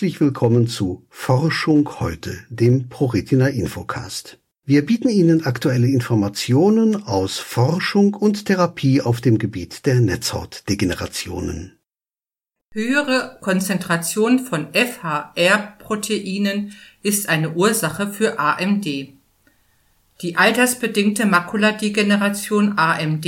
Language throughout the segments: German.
Herzlich willkommen zu Forschung heute, dem ProRetina Infocast. Wir bieten Ihnen aktuelle Informationen aus Forschung und Therapie auf dem Gebiet der Netzhautdegenerationen. Höhere Konzentration von FHR-Proteinen ist eine Ursache für AMD. Die altersbedingte Makuladegeneration AMD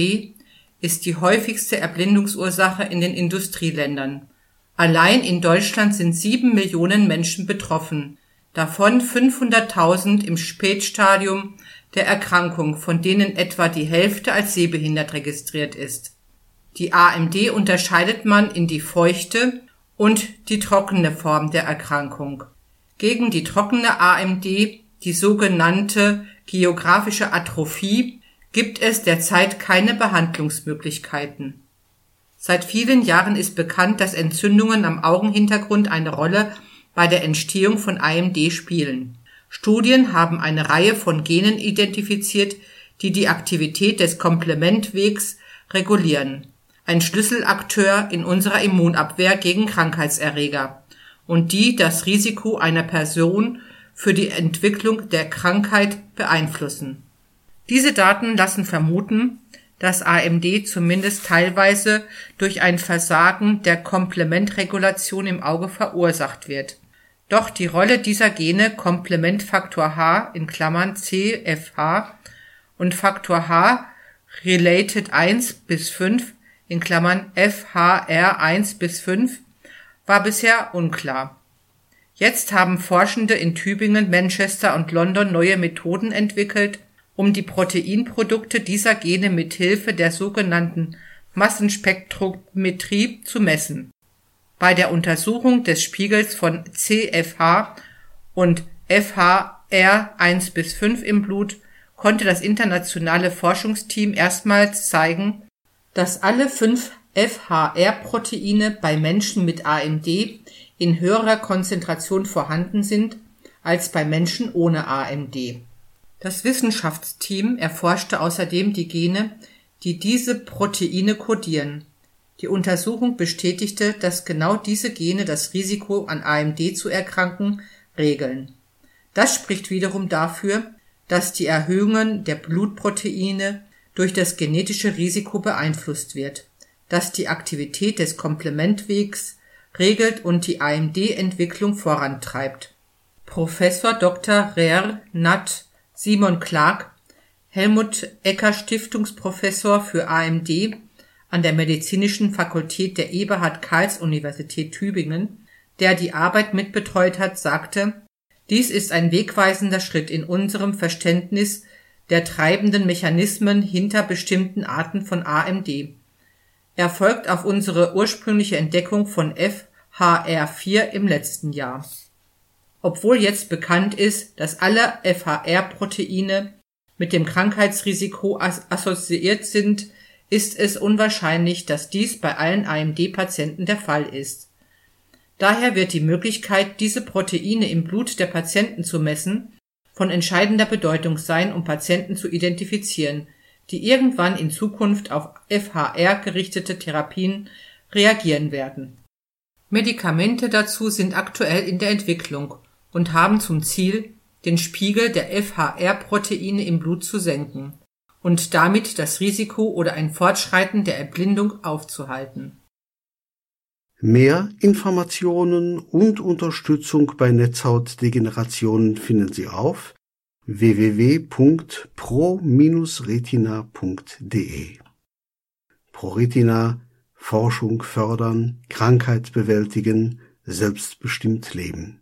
ist die häufigste Erblindungsursache in den Industrieländern. Allein in Deutschland sind sieben Millionen Menschen betroffen, davon 500.000 im Spätstadium der Erkrankung, von denen etwa die Hälfte als sehbehindert registriert ist. Die AMD unterscheidet man in die feuchte und die trockene Form der Erkrankung. Gegen die trockene AMD, die sogenannte geografische Atrophie, gibt es derzeit keine Behandlungsmöglichkeiten. Seit vielen Jahren ist bekannt, dass Entzündungen am Augenhintergrund eine Rolle bei der Entstehung von AMD spielen. Studien haben eine Reihe von Genen identifiziert, die die Aktivität des Komplementwegs regulieren, ein Schlüsselakteur in unserer Immunabwehr gegen Krankheitserreger und die das Risiko einer Person für die Entwicklung der Krankheit beeinflussen. Diese Daten lassen vermuten, dass AMD zumindest teilweise durch ein Versagen der Komplementregulation im Auge verursacht wird. Doch die Rolle dieser Gene Komplementfaktor H in Klammern (CFH) und Faktor H related 1 bis 5 in Klammern FHR 1 bis 5 war bisher unklar. Jetzt haben Forschende in Tübingen, Manchester und London neue Methoden entwickelt um die Proteinprodukte dieser Gene mit Hilfe der sogenannten Massenspektrometrie zu messen. Bei der Untersuchung des Spiegels von CFH und FHR 1 bis 5 im Blut konnte das internationale Forschungsteam erstmals zeigen, dass alle fünf FHR-Proteine bei Menschen mit AMD in höherer Konzentration vorhanden sind als bei Menschen ohne AMD das Wissenschaftsteam erforschte außerdem die Gene, die diese Proteine kodieren. Die Untersuchung bestätigte, dass genau diese Gene das Risiko an AMD zu erkranken regeln. Das spricht wiederum dafür, dass die Erhöhungen der Blutproteine durch das genetische Risiko beeinflusst wird, das die Aktivität des Komplementwegs regelt und die AMD-Entwicklung vorantreibt. Professor Dr. Rer Nat Simon Clark, Helmut Ecker Stiftungsprofessor für AMD an der Medizinischen Fakultät der Eberhard-Karls-Universität Tübingen, der die Arbeit mitbetreut hat, sagte, dies ist ein wegweisender Schritt in unserem Verständnis der treibenden Mechanismen hinter bestimmten Arten von AMD. Er folgt auf unsere ursprüngliche Entdeckung von FHR4 im letzten Jahr obwohl jetzt bekannt ist, dass alle FHR-Proteine mit dem Krankheitsrisiko assoziiert sind, ist es unwahrscheinlich, dass dies bei allen AMD-Patienten der Fall ist. Daher wird die Möglichkeit, diese Proteine im Blut der Patienten zu messen, von entscheidender Bedeutung sein, um Patienten zu identifizieren, die irgendwann in Zukunft auf FHR gerichtete Therapien reagieren werden. Medikamente dazu sind aktuell in der Entwicklung und haben zum Ziel, den Spiegel der FHR-Proteine im Blut zu senken und damit das Risiko oder ein Fortschreiten der Erblindung aufzuhalten. Mehr Informationen und Unterstützung bei Netzhautdegenerationen finden Sie auf www.pro-retina.de. ProRetina Forschung fördern, Krankheit bewältigen, selbstbestimmt leben.